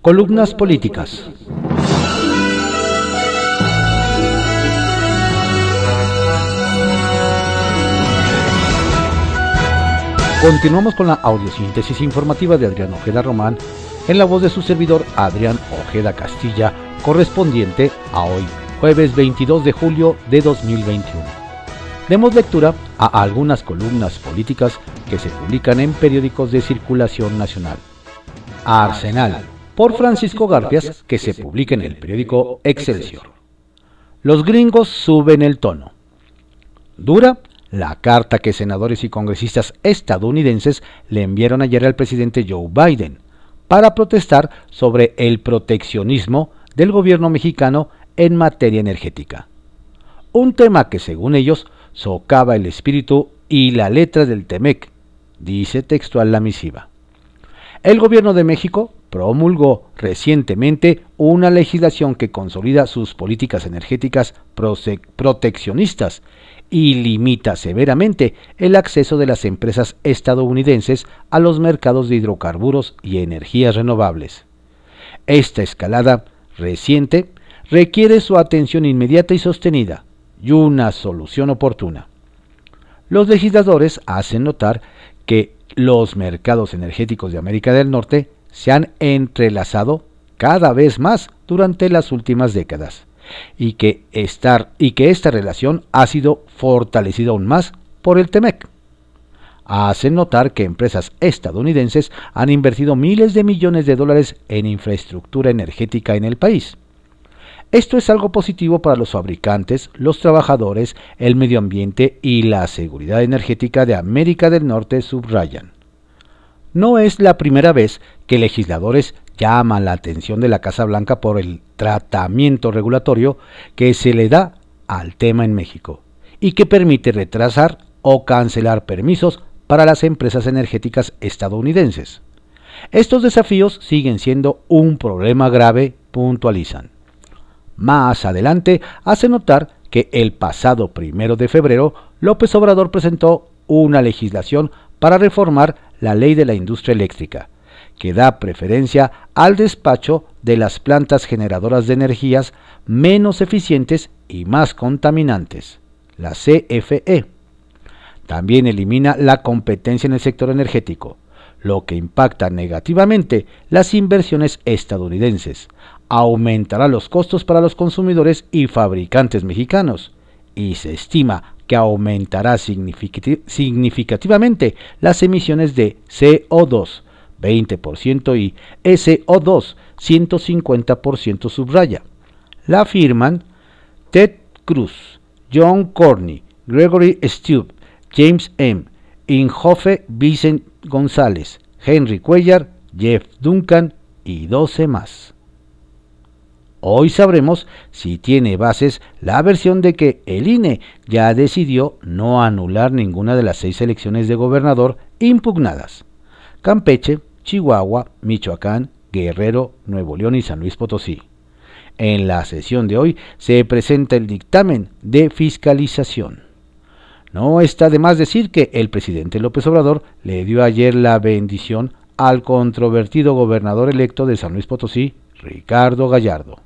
Columnas políticas. Continuamos con la audiosíntesis informativa de Adrián Ojeda Román en la voz de su servidor Adrián Ojeda Castilla, correspondiente a hoy, jueves 22 de julio de 2021. Demos lectura a algunas columnas políticas que se publican en periódicos de circulación nacional. Arsenal, por Francisco Garfias, que se publica en el periódico Excelsior. Los gringos suben el tono. Dura la carta que senadores y congresistas estadounidenses le enviaron ayer al presidente Joe Biden para protestar sobre el proteccionismo del gobierno mexicano en materia energética. Un tema que según ellos socava el espíritu y la letra del TEMEC, dice textual la misiva. El gobierno de México promulgó recientemente una legislación que consolida sus políticas energéticas proteccionistas y limita severamente el acceso de las empresas estadounidenses a los mercados de hidrocarburos y energías renovables. Esta escalada reciente requiere su atención inmediata y sostenida y una solución oportuna. Los legisladores hacen notar que los mercados energéticos de América del Norte se han entrelazado cada vez más durante las últimas décadas y que, estar, y que esta relación ha sido fortalecida aún más por el TEMEC. Hacen notar que empresas estadounidenses han invertido miles de millones de dólares en infraestructura energética en el país. Esto es algo positivo para los fabricantes, los trabajadores, el medio ambiente y la seguridad energética de América del Norte, subrayan. No es la primera vez que legisladores llaman la atención de la Casa Blanca por el tratamiento regulatorio que se le da al tema en México y que permite retrasar o cancelar permisos para las empresas energéticas estadounidenses. Estos desafíos siguen siendo un problema grave, puntualizan. Más adelante hace notar que el pasado primero de febrero López Obrador presentó una legislación para reformar la ley de la industria eléctrica, que da preferencia al despacho de las plantas generadoras de energías menos eficientes y más contaminantes, la CFE. También elimina la competencia en el sector energético, lo que impacta negativamente las inversiones estadounidenses, aumentará los costos para los consumidores y fabricantes mexicanos, y se estima que aumentará significativamente las emisiones de CO2, 20% y SO2, 150% subraya. La firman Ted Cruz, John Corney, Gregory Stube, James M., Inhofe Vicent González, Henry Cuellar, Jeff Duncan y 12 más. Hoy sabremos si tiene bases la versión de que el INE ya decidió no anular ninguna de las seis elecciones de gobernador impugnadas. Campeche, Chihuahua, Michoacán, Guerrero, Nuevo León y San Luis Potosí. En la sesión de hoy se presenta el dictamen de fiscalización. No está de más decir que el presidente López Obrador le dio ayer la bendición al controvertido gobernador electo de San Luis Potosí, Ricardo Gallardo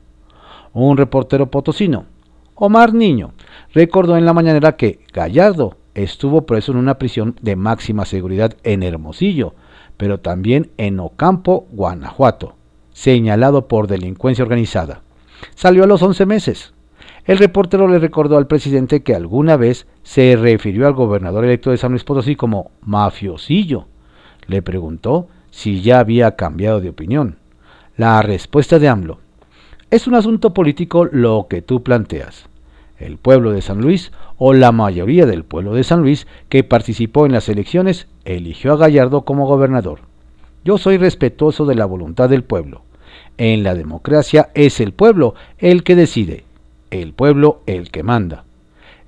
un reportero potosino, Omar Niño, recordó en la mañanera que Gallardo estuvo preso en una prisión de máxima seguridad en Hermosillo, pero también en Ocampo, Guanajuato, señalado por delincuencia organizada. Salió a los 11 meses. El reportero le recordó al presidente que alguna vez se refirió al gobernador electo de San Luis Potosí como mafiosillo. Le preguntó si ya había cambiado de opinión. La respuesta de AMLO, es un asunto político lo que tú planteas. El pueblo de San Luis, o la mayoría del pueblo de San Luis que participó en las elecciones, eligió a Gallardo como gobernador. Yo soy respetuoso de la voluntad del pueblo. En la democracia es el pueblo el que decide, el pueblo el que manda.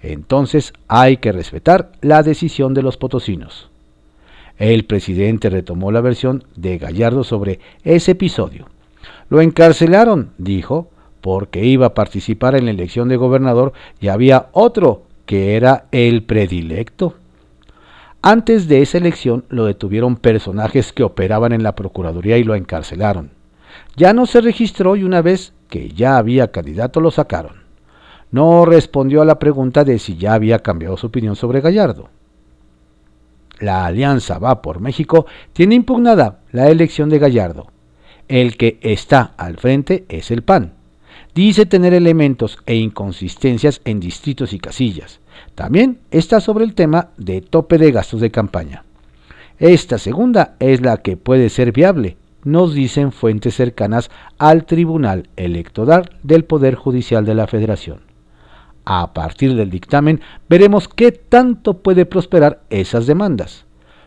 Entonces hay que respetar la decisión de los potosinos. El presidente retomó la versión de Gallardo sobre ese episodio. Lo encarcelaron, dijo, porque iba a participar en la elección de gobernador y había otro que era el predilecto. Antes de esa elección lo detuvieron personajes que operaban en la Procuraduría y lo encarcelaron. ya no se registró y una vez que ya había candidato lo sacaron. No respondió a la pregunta de si ya había cambiado su opinión sobre Gallardo. La Alianza Va por México tiene impugnada la elección de Gallardo. El que está al frente es el PAN. Dice tener elementos e inconsistencias en distritos y casillas. También está sobre el tema de tope de gastos de campaña. Esta segunda es la que puede ser viable, nos dicen fuentes cercanas al Tribunal Electoral del Poder Judicial de la Federación. A partir del dictamen veremos qué tanto puede prosperar esas demandas.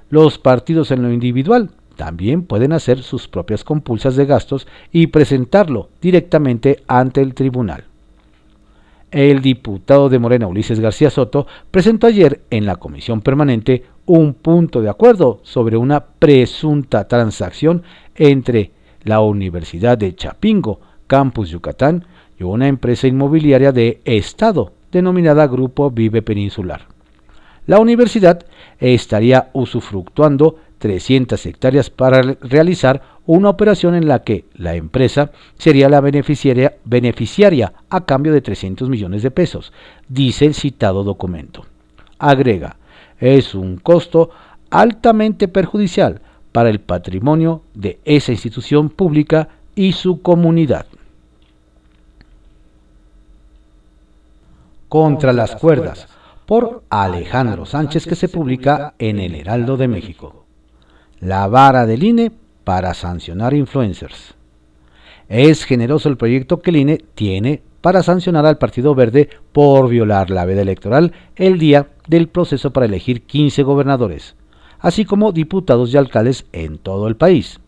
Los partidos en lo individual también pueden hacer sus propias compulsas de gastos y presentarlo directamente ante el tribunal. El diputado de Morena Ulises García Soto presentó ayer en la comisión permanente un punto de acuerdo sobre una presunta transacción entre la Universidad de Chapingo, Campus Yucatán, y una empresa inmobiliaria de Estado denominada Grupo Vive Peninsular. La universidad estaría usufructuando 300 hectáreas para realizar una operación en la que la empresa sería la beneficiaria, beneficiaria a cambio de 300 millones de pesos, dice el citado documento. Agrega, es un costo altamente perjudicial para el patrimonio de esa institución pública y su comunidad. Contra las cuerdas, por Alejandro Sánchez, que se publica en el Heraldo de México. La vara del INE para sancionar influencers. Es generoso el proyecto que el INE tiene para sancionar al Partido Verde por violar la veda electoral el día del proceso para elegir 15 gobernadores, así como diputados y alcaldes en todo el país.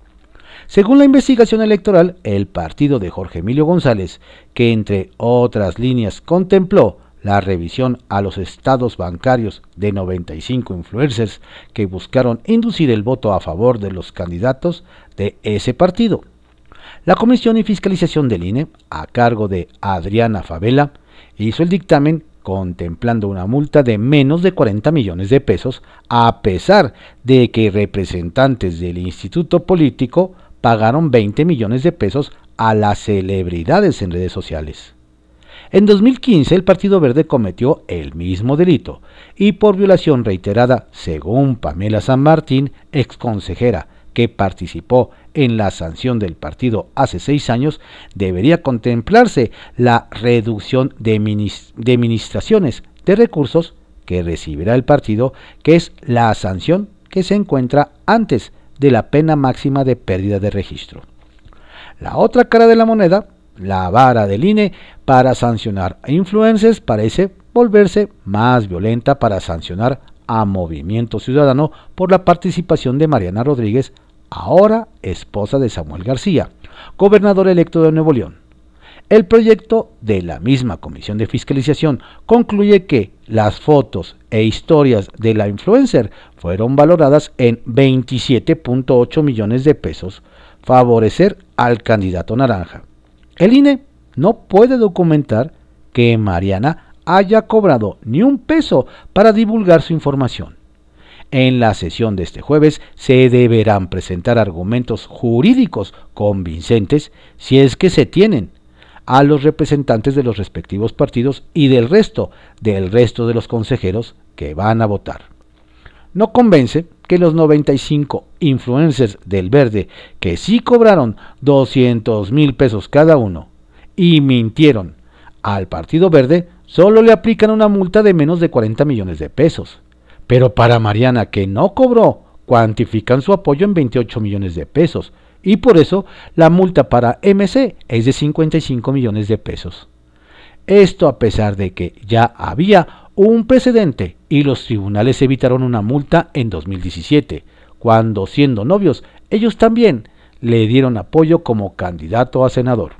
Según la investigación electoral, el partido de Jorge Emilio González, que entre otras líneas contempló la revisión a los estados bancarios de 95 influencers que buscaron inducir el voto a favor de los candidatos de ese partido. La Comisión y Fiscalización del INE, a cargo de Adriana Favela, hizo el dictamen contemplando una multa de menos de 40 millones de pesos, a pesar de que representantes del instituto político pagaron 20 millones de pesos a las celebridades en redes sociales. En 2015 el Partido Verde cometió el mismo delito y por violación reiterada, según Pamela San Martín, exconsejera que participó en la sanción del partido hace seis años, debería contemplarse la reducción de, de administraciones de recursos que recibirá el partido, que es la sanción que se encuentra antes de la pena máxima de pérdida de registro. La otra cara de la moneda la vara del INE para sancionar a influencers parece volverse más violenta para sancionar a Movimiento Ciudadano por la participación de Mariana Rodríguez, ahora esposa de Samuel García, gobernador electo de Nuevo León. El proyecto de la misma Comisión de Fiscalización concluye que las fotos e historias de la influencer fueron valoradas en 27.8 millones de pesos, favorecer al candidato naranja. El INE no puede documentar que Mariana haya cobrado ni un peso para divulgar su información. En la sesión de este jueves se deberán presentar argumentos jurídicos convincentes, si es que se tienen, a los representantes de los respectivos partidos y del resto, del resto de los consejeros que van a votar. No convence que los 95 influencers del verde que sí cobraron 200 mil pesos cada uno y mintieron al Partido Verde, solo le aplican una multa de menos de 40 millones de pesos. Pero para Mariana, que no cobró, cuantifican su apoyo en 28 millones de pesos. Y por eso la multa para MC es de 55 millones de pesos. Esto a pesar de que ya había un precedente y los tribunales evitaron una multa en 2017, cuando siendo novios ellos también le dieron apoyo como candidato a senador.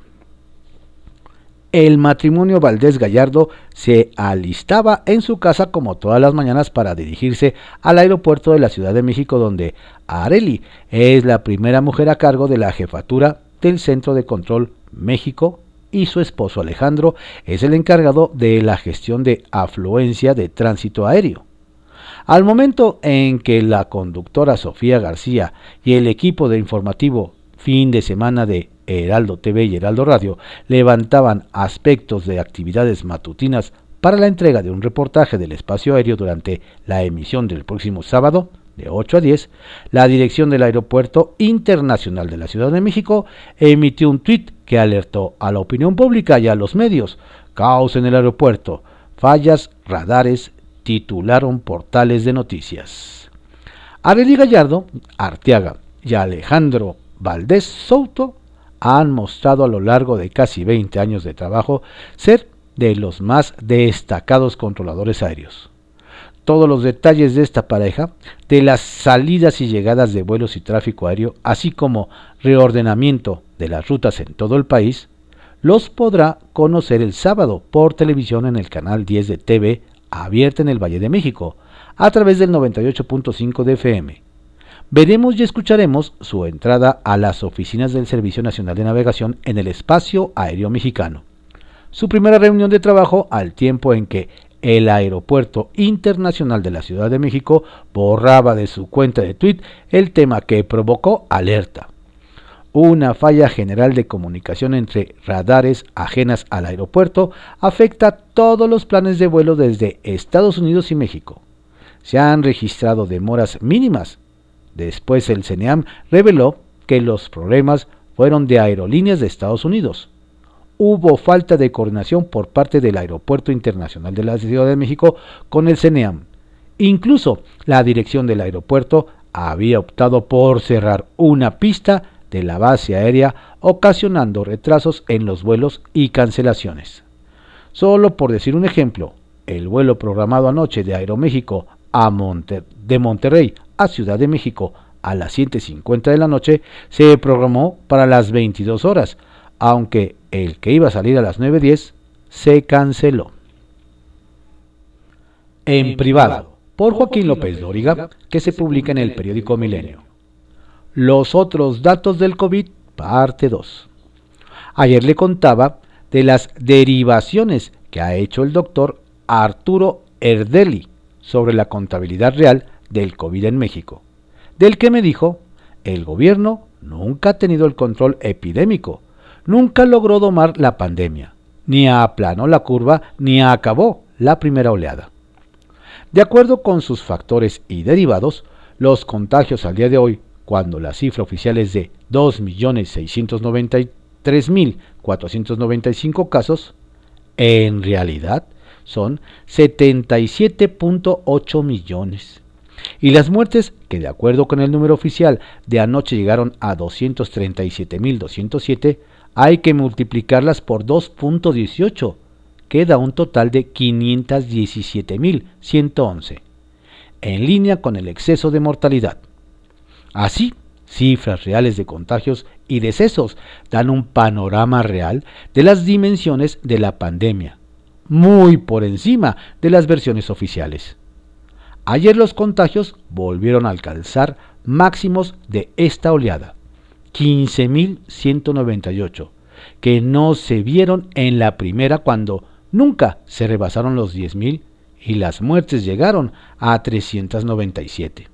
El matrimonio Valdés Gallardo se alistaba en su casa como todas las mañanas para dirigirse al aeropuerto de la Ciudad de México donde Areli es la primera mujer a cargo de la jefatura del Centro de Control México y su esposo Alejandro es el encargado de la gestión de afluencia de tránsito aéreo. Al momento en que la conductora Sofía García y el equipo de informativo fin de semana de Heraldo TV y Heraldo Radio levantaban aspectos de actividades matutinas para la entrega de un reportaje del espacio aéreo durante la emisión del próximo sábado, de 8 a 10, la dirección del Aeropuerto Internacional de la Ciudad de México emitió un tuit que alertó a la opinión pública y a los medios. Caos en el aeropuerto, fallas, radares, titularon portales de noticias. Arely Gallardo, Arteaga y Alejandro Valdés Souto han mostrado a lo largo de casi 20 años de trabajo ser de los más destacados controladores aéreos. Todos los detalles de esta pareja, de las salidas y llegadas de vuelos y tráfico aéreo, así como reordenamiento de las rutas en todo el país, los podrá conocer el sábado por televisión en el canal 10 de TV abierta en el Valle de México, a través del 98.5 de FM. Veremos y escucharemos su entrada a las oficinas del Servicio Nacional de Navegación en el espacio aéreo mexicano. Su primera reunión de trabajo al tiempo en que el Aeropuerto Internacional de la Ciudad de México borraba de su cuenta de tweet el tema que provocó alerta. Una falla general de comunicación entre radares ajenas al aeropuerto afecta todos los planes de vuelo desde Estados Unidos y México. Se han registrado demoras mínimas. Después el CNEAM reveló que los problemas fueron de aerolíneas de Estados Unidos. Hubo falta de coordinación por parte del Aeropuerto Internacional de la Ciudad de México con el CNEAM. Incluso la dirección del aeropuerto había optado por cerrar una pista de la base aérea, ocasionando retrasos en los vuelos y cancelaciones. Solo por decir un ejemplo, el vuelo programado anoche de Aeroméxico a de Monterrey a Ciudad de México a las 7.50 de la noche se programó para las 22 horas, aunque el que iba a salir a las 9.10 se canceló. En privado, por Joaquín López Dóriga, que se publica en el periódico Milenio. Los otros datos del COVID, parte 2. Ayer le contaba de las derivaciones que ha hecho el doctor Arturo Erdeli sobre la contabilidad real del COVID en México, del que me dijo, el gobierno nunca ha tenido el control epidémico, nunca logró domar la pandemia, ni aplanó la curva, ni acabó la primera oleada. De acuerdo con sus factores y derivados, los contagios al día de hoy cuando la cifra oficial es de 2.693.495 casos, en realidad son 77.8 millones. Y las muertes, que de acuerdo con el número oficial de anoche llegaron a 237.207, hay que multiplicarlas por 2.18, queda un total de 517.111, en línea con el exceso de mortalidad. Así, cifras reales de contagios y decesos dan un panorama real de las dimensiones de la pandemia, muy por encima de las versiones oficiales. Ayer los contagios volvieron a alcanzar máximos de esta oleada, 15.198, que no se vieron en la primera cuando nunca se rebasaron los 10.000 y las muertes llegaron a 397.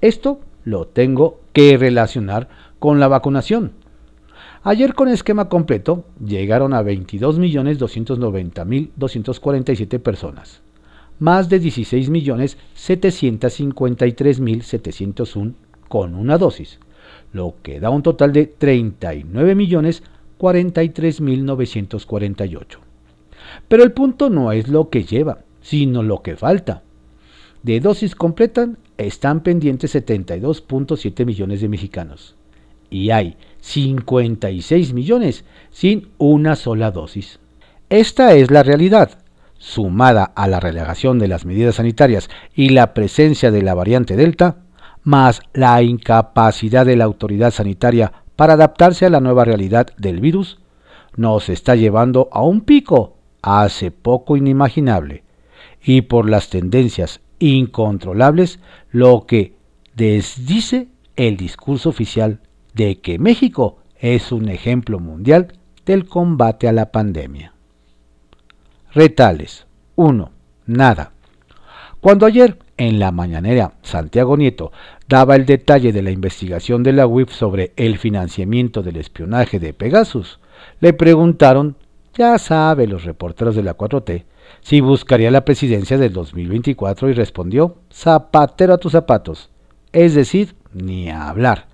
Esto lo tengo que relacionar con la vacunación. Ayer con esquema completo llegaron a 22.290.247 personas, más de 16.753.701 con una dosis, lo que da un total de 39.043.948. Pero el punto no es lo que lleva, sino lo que falta. De dosis completan están pendientes 72.7 millones de mexicanos y hay 56 millones sin una sola dosis. Esta es la realidad, sumada a la relegación de las medidas sanitarias y la presencia de la variante Delta, más la incapacidad de la autoridad sanitaria para adaptarse a la nueva realidad del virus, nos está llevando a un pico hace poco inimaginable, y por las tendencias incontrolables, lo que desdice el discurso oficial de que México es un ejemplo mundial del combate a la pandemia. Retales 1. Nada. Cuando ayer, en la mañanera, Santiago Nieto daba el detalle de la investigación de la UIF sobre el financiamiento del espionaje de Pegasus, le preguntaron, ya sabe los reporteros de la 4T, si buscaría la presidencia del 2024 y respondió, zapatero a tus zapatos, es decir, ni a hablar.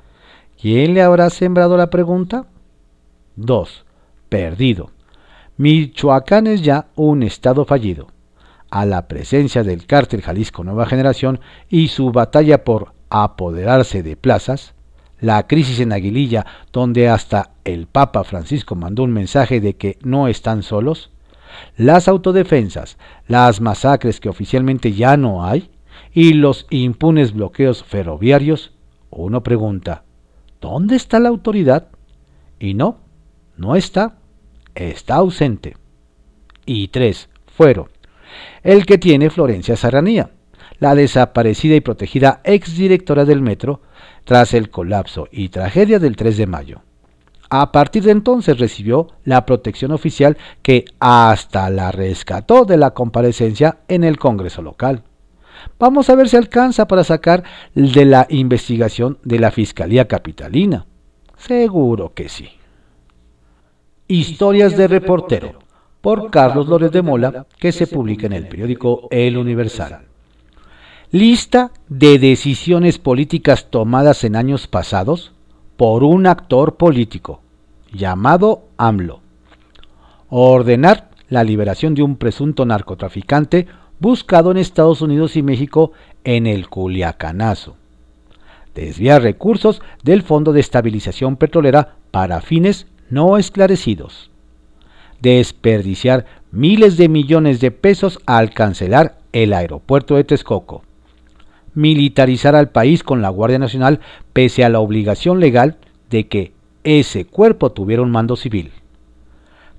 ¿Quién le habrá sembrado la pregunta? 2. Perdido. Michoacán es ya un estado fallido. A la presencia del cártel Jalisco Nueva Generación y su batalla por apoderarse de plazas, la crisis en Aguililla, donde hasta el Papa Francisco mandó un mensaje de que no están solos, las autodefensas, las masacres que oficialmente ya no hay y los impunes bloqueos ferroviarios, uno pregunta, ¿dónde está la autoridad? Y no, no está, está ausente. Y tres, fueron. El que tiene Florencia Serranía, la desaparecida y protegida exdirectora del metro, tras el colapso y tragedia del 3 de mayo. A partir de entonces recibió la protección oficial que hasta la rescató de la comparecencia en el Congreso local. Vamos a ver si alcanza para sacar de la investigación de la Fiscalía Capitalina. Seguro que sí. Historias de reportero por Carlos Lórez de Mola, que se publica en el periódico El Universal. Lista de decisiones políticas tomadas en años pasados por un actor político llamado AMLO. Ordenar la liberación de un presunto narcotraficante buscado en Estados Unidos y México en el Culiacanazo. Desviar recursos del Fondo de Estabilización Petrolera para fines no esclarecidos. Desperdiciar miles de millones de pesos al cancelar el aeropuerto de Texcoco militarizar al país con la Guardia Nacional pese a la obligación legal de que ese cuerpo tuviera un mando civil.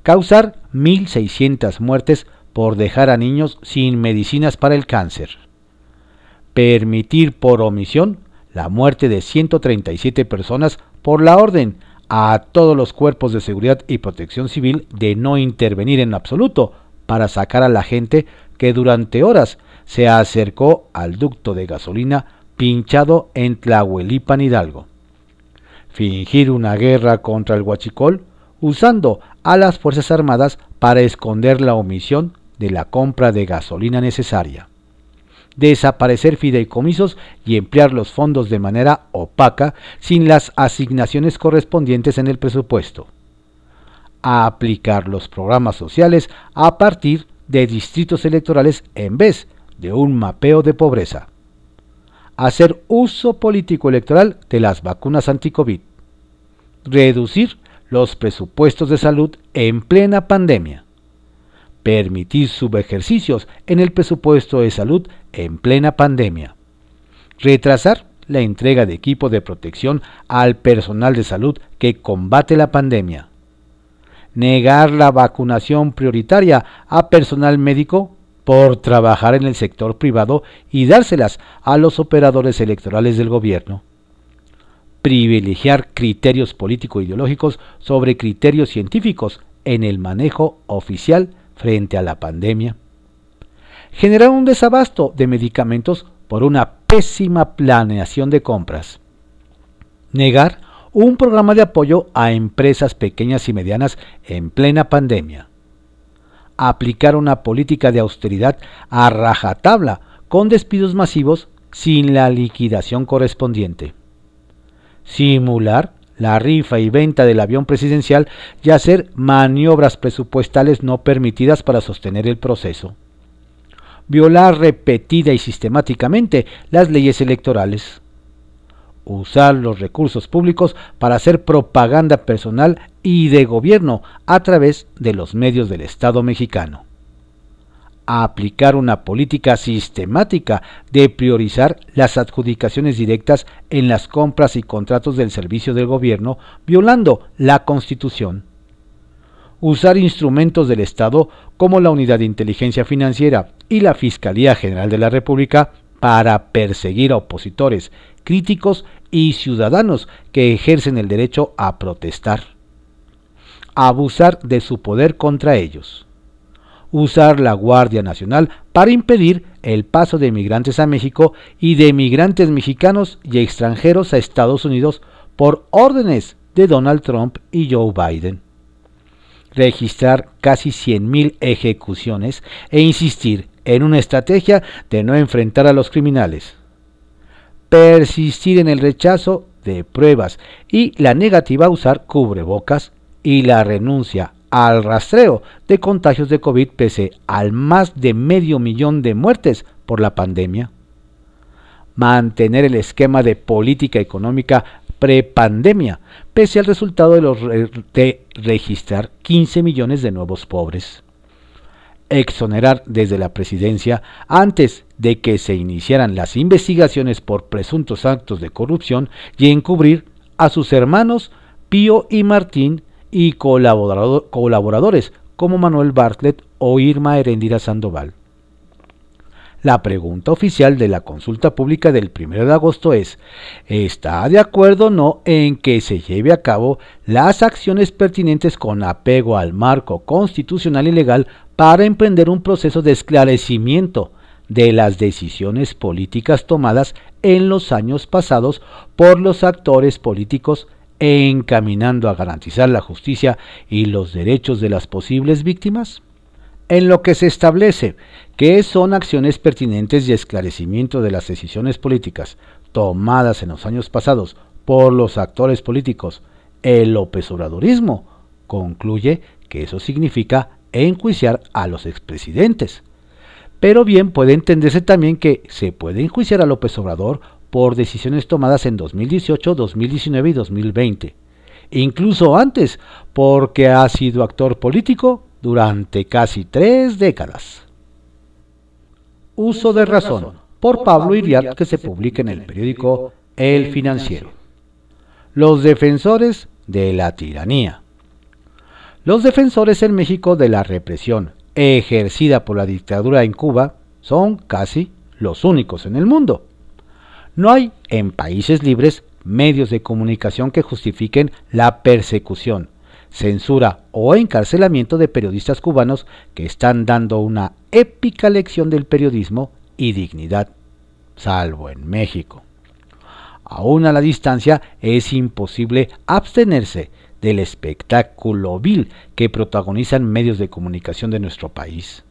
Causar 1.600 muertes por dejar a niños sin medicinas para el cáncer. Permitir por omisión la muerte de 137 personas por la orden a todos los cuerpos de seguridad y protección civil de no intervenir en absoluto para sacar a la gente que durante horas se acercó al ducto de gasolina pinchado en Tlahuelipan Hidalgo. Fingir una guerra contra el huachicol usando a las Fuerzas Armadas para esconder la omisión de la compra de gasolina necesaria. Desaparecer fideicomisos y emplear los fondos de manera opaca sin las asignaciones correspondientes en el presupuesto. aplicar los programas sociales a partir de distritos electorales en vez de un mapeo de pobreza. Hacer uso político electoral de las vacunas anti-COVID. Reducir los presupuestos de salud en plena pandemia. Permitir subejercicios en el presupuesto de salud en plena pandemia. Retrasar la entrega de equipo de protección al personal de salud que combate la pandemia. Negar la vacunación prioritaria a personal médico por trabajar en el sector privado y dárselas a los operadores electorales del gobierno. Privilegiar criterios político-ideológicos sobre criterios científicos en el manejo oficial frente a la pandemia. Generar un desabasto de medicamentos por una pésima planeación de compras. Negar un programa de apoyo a empresas pequeñas y medianas en plena pandemia aplicar una política de austeridad a rajatabla con despidos masivos sin la liquidación correspondiente. Simular la rifa y venta del avión presidencial y hacer maniobras presupuestales no permitidas para sostener el proceso. Violar repetida y sistemáticamente las leyes electorales usar los recursos públicos para hacer propaganda personal y de gobierno a través de los medios del Estado mexicano. Aplicar una política sistemática de priorizar las adjudicaciones directas en las compras y contratos del servicio del gobierno, violando la Constitución. Usar instrumentos del Estado como la Unidad de Inteligencia Financiera y la Fiscalía General de la República para perseguir a opositores críticos y ciudadanos que ejercen el derecho a protestar. Abusar de su poder contra ellos. Usar la Guardia Nacional para impedir el paso de migrantes a México y de migrantes mexicanos y extranjeros a Estados Unidos por órdenes de Donald Trump y Joe Biden. Registrar casi 100.000 ejecuciones e insistir en una estrategia de no enfrentar a los criminales. Persistir en el rechazo de pruebas y la negativa a usar cubrebocas y la renuncia al rastreo de contagios de COVID pese al más de medio millón de muertes por la pandemia. Mantener el esquema de política económica prepandemia, pese al resultado de, los de registrar 15 millones de nuevos pobres. Exonerar desde la presidencia antes de que se iniciaran las investigaciones por presuntos actos de corrupción y encubrir a sus hermanos Pío y Martín y colaboradores como Manuel Bartlett o Irma Herendira Sandoval. La pregunta oficial de la consulta pública del 1 de agosto es, ¿está de acuerdo o no en que se lleve a cabo las acciones pertinentes con apego al marco constitucional y legal para emprender un proceso de esclarecimiento de las decisiones políticas tomadas en los años pasados por los actores políticos encaminando a garantizar la justicia y los derechos de las posibles víctimas? En lo que se establece que son acciones pertinentes y esclarecimiento de las decisiones políticas tomadas en los años pasados por los actores políticos, el López Obradorismo concluye que eso significa enjuiciar a los expresidentes. Pero bien puede entenderse también que se puede enjuiciar a López Obrador por decisiones tomadas en 2018, 2019 y 2020. Incluso antes, porque ha sido actor político durante casi tres décadas. Uso de razón, por Pablo Iriart, que se publica en el periódico El Financiero. Los defensores de la tiranía. Los defensores en México de la represión ejercida por la dictadura en Cuba son casi los únicos en el mundo. No hay en países libres medios de comunicación que justifiquen la persecución, censura o encarcelamiento de periodistas cubanos que están dando una épica lección del periodismo y dignidad, salvo en México. Aún a la distancia es imposible abstenerse del espectáculo vil que protagonizan medios de comunicación de nuestro país.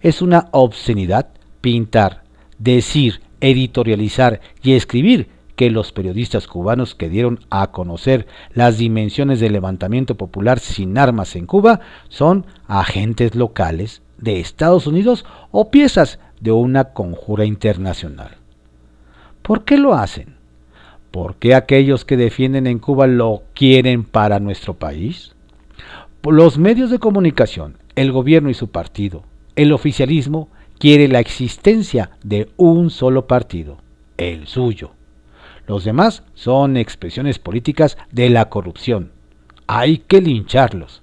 Es una obscenidad pintar, decir editorializar y escribir que los periodistas cubanos que dieron a conocer las dimensiones del levantamiento popular sin armas en Cuba son agentes locales de Estados Unidos o piezas de una conjura internacional. ¿Por qué lo hacen? ¿Por qué aquellos que defienden en Cuba lo quieren para nuestro país? Los medios de comunicación, el gobierno y su partido, el oficialismo quiere la existencia de un solo partido, el suyo. Los demás son expresiones políticas de la corrupción. Hay que lincharlos.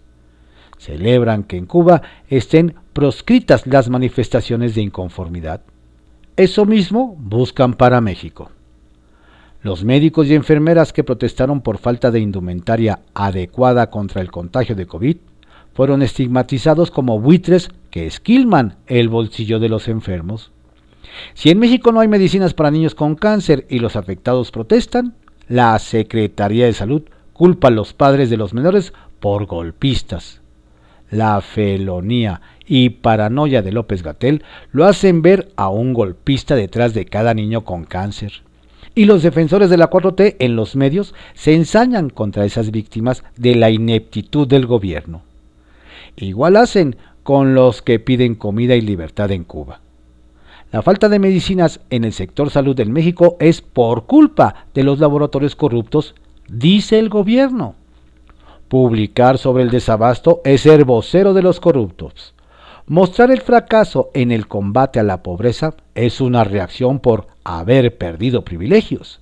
Celebran que en Cuba estén proscritas las manifestaciones de inconformidad. Eso mismo buscan para México. Los médicos y enfermeras que protestaron por falta de indumentaria adecuada contra el contagio de COVID fueron estigmatizados como buitres que esquilman el bolsillo de los enfermos. Si en México no hay medicinas para niños con cáncer y los afectados protestan, la Secretaría de Salud culpa a los padres de los menores por golpistas. La felonía y paranoia de López Gatel lo hacen ver a un golpista detrás de cada niño con cáncer. Y los defensores de la 4T en los medios se ensañan contra esas víctimas de la ineptitud del gobierno. Igual hacen con los que piden comida y libertad en Cuba. La falta de medicinas en el sector salud en México es por culpa de los laboratorios corruptos, dice el gobierno. Publicar sobre el desabasto es ser vocero de los corruptos. Mostrar el fracaso en el combate a la pobreza es una reacción por haber perdido privilegios.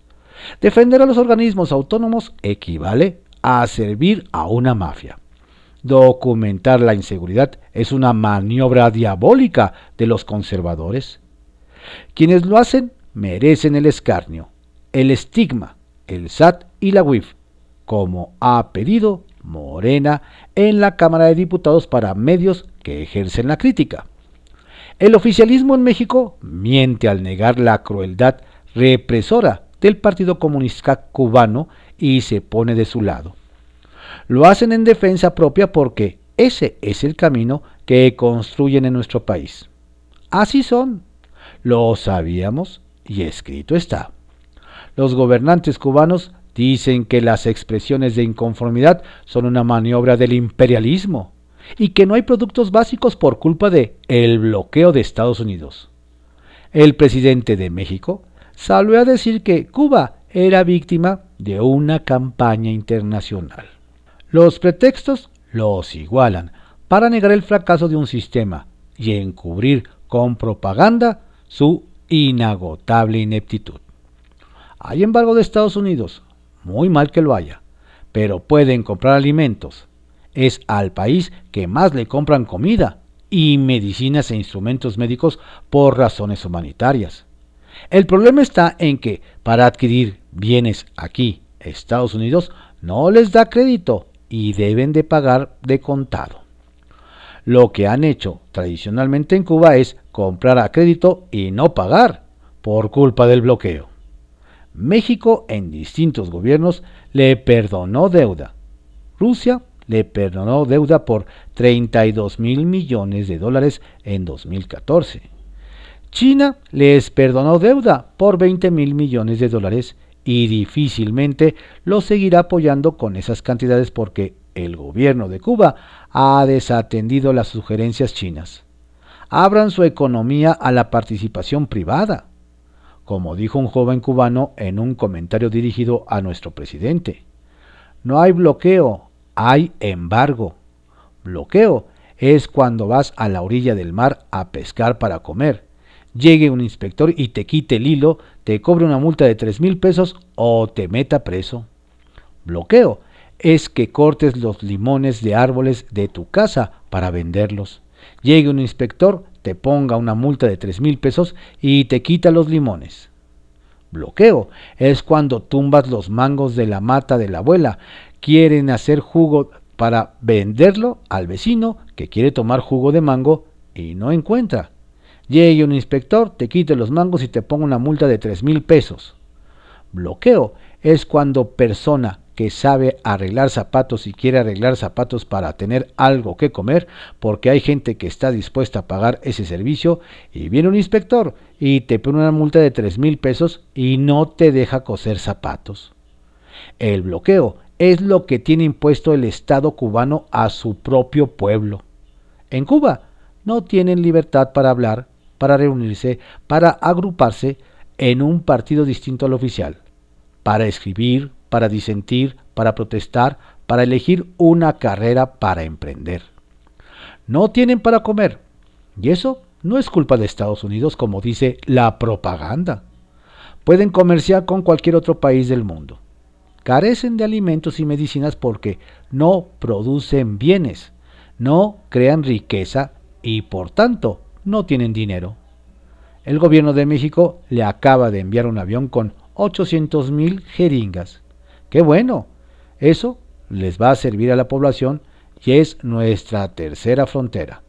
Defender a los organismos autónomos equivale a servir a una mafia. Documentar la inseguridad es una maniobra diabólica de los conservadores. Quienes lo hacen merecen el escarnio, el estigma, el SAT y la UIF, como ha pedido Morena en la Cámara de Diputados para medios que ejercen la crítica. El oficialismo en México miente al negar la crueldad represora del Partido Comunista Cubano y se pone de su lado. Lo hacen en defensa propia porque ese es el camino que construyen en nuestro país. Así son. Lo sabíamos y escrito está. Los gobernantes cubanos dicen que las expresiones de inconformidad son una maniobra del imperialismo y que no hay productos básicos por culpa de el bloqueo de Estados Unidos. El presidente de México salió a decir que Cuba era víctima de una campaña internacional. Los pretextos los igualan para negar el fracaso de un sistema y encubrir con propaganda su inagotable ineptitud. Hay embargo de Estados Unidos, muy mal que lo haya, pero pueden comprar alimentos. Es al país que más le compran comida y medicinas e instrumentos médicos por razones humanitarias. El problema está en que para adquirir bienes aquí, Estados Unidos, no les da crédito y deben de pagar de contado. Lo que han hecho tradicionalmente en Cuba es comprar a crédito y no pagar por culpa del bloqueo. México en distintos gobiernos le perdonó deuda. Rusia le perdonó deuda por 32 mil millones de dólares en 2014. China les perdonó deuda por 20 mil millones de dólares y difícilmente lo seguirá apoyando con esas cantidades porque el gobierno de Cuba ha desatendido las sugerencias chinas. Abran su economía a la participación privada, como dijo un joven cubano en un comentario dirigido a nuestro presidente. No hay bloqueo, hay embargo. Bloqueo es cuando vas a la orilla del mar a pescar para comer llegue un inspector y te quite el hilo, te cobre una multa de tres mil pesos o te meta preso. Bloqueo es que cortes los limones de árboles de tu casa para venderlos. Llegue un inspector, te ponga una multa de tres mil pesos y te quita los limones. Bloqueo es cuando tumbas los mangos de la mata de la abuela. Quieren hacer jugo para venderlo al vecino que quiere tomar jugo de mango y no encuentra. Llegue un inspector, te quite los mangos y te ponga una multa de tres mil pesos. Bloqueo es cuando persona que sabe arreglar zapatos y quiere arreglar zapatos para tener algo que comer, porque hay gente que está dispuesta a pagar ese servicio, y viene un inspector y te pone una multa de tres mil pesos y no te deja coser zapatos. El bloqueo es lo que tiene impuesto el Estado cubano a su propio pueblo. En Cuba no tienen libertad para hablar, para reunirse, para agruparse en un partido distinto al oficial, para escribir, para disentir, para protestar, para elegir una carrera para emprender. No tienen para comer. Y eso no es culpa de Estados Unidos, como dice la propaganda. Pueden comerciar con cualquier otro país del mundo. Carecen de alimentos y medicinas porque no producen bienes, no crean riqueza y por tanto no tienen dinero. El gobierno de México le acaba de enviar un avión con 800 mil jeringas. ¡Qué bueno! Eso les va a servir a la población y es nuestra tercera frontera.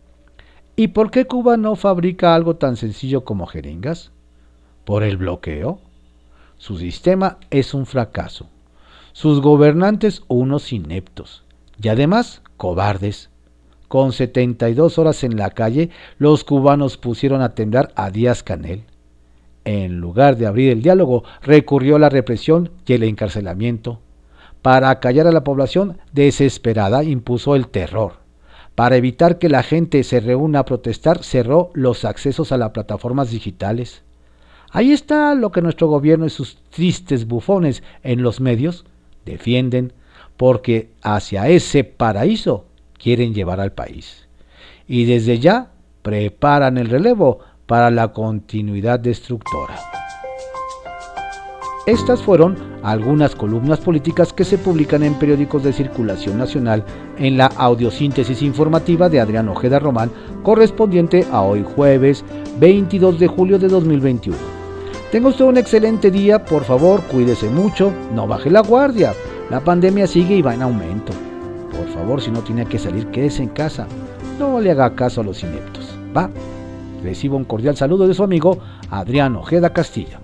¿Y por qué Cuba no fabrica algo tan sencillo como jeringas? ¿Por el bloqueo? Su sistema es un fracaso. Sus gobernantes unos ineptos y además cobardes con 72 horas en la calle, los cubanos pusieron a temblar a Díaz Canel. En lugar de abrir el diálogo, recurrió a la represión y el encarcelamiento. Para acallar a la población desesperada, impuso el terror. Para evitar que la gente se reúna a protestar, cerró los accesos a las plataformas digitales. Ahí está lo que nuestro gobierno y sus tristes bufones en los medios defienden, porque hacia ese paraíso quieren llevar al país. Y desde ya preparan el relevo para la continuidad destructora. Estas fueron algunas columnas políticas que se publican en periódicos de circulación nacional en la audiosíntesis informativa de Adrián Ojeda Román, correspondiente a hoy jueves 22 de julio de 2021. Tenga usted un excelente día, por favor, cuídese mucho, no baje la guardia. La pandemia sigue y va en aumento. Por favor, si no tiene que salir, quédese en casa. No le haga caso a los ineptos. Va. Recibo un cordial saludo de su amigo Adrián Ojeda Castillo.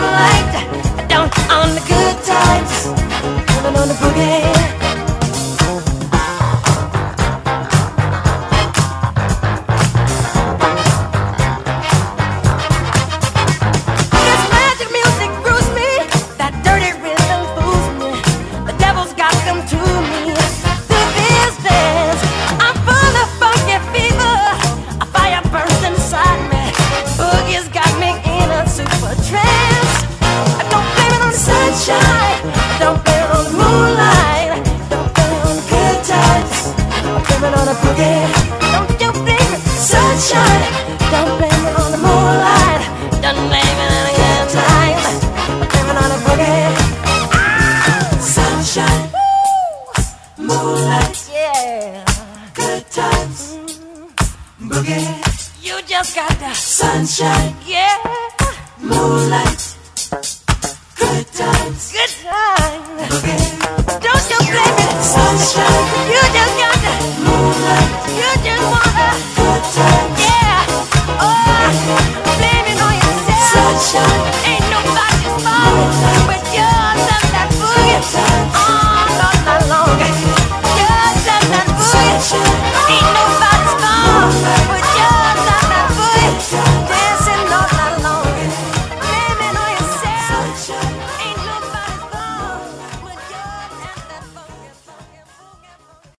baby. Don't you bring sunshine?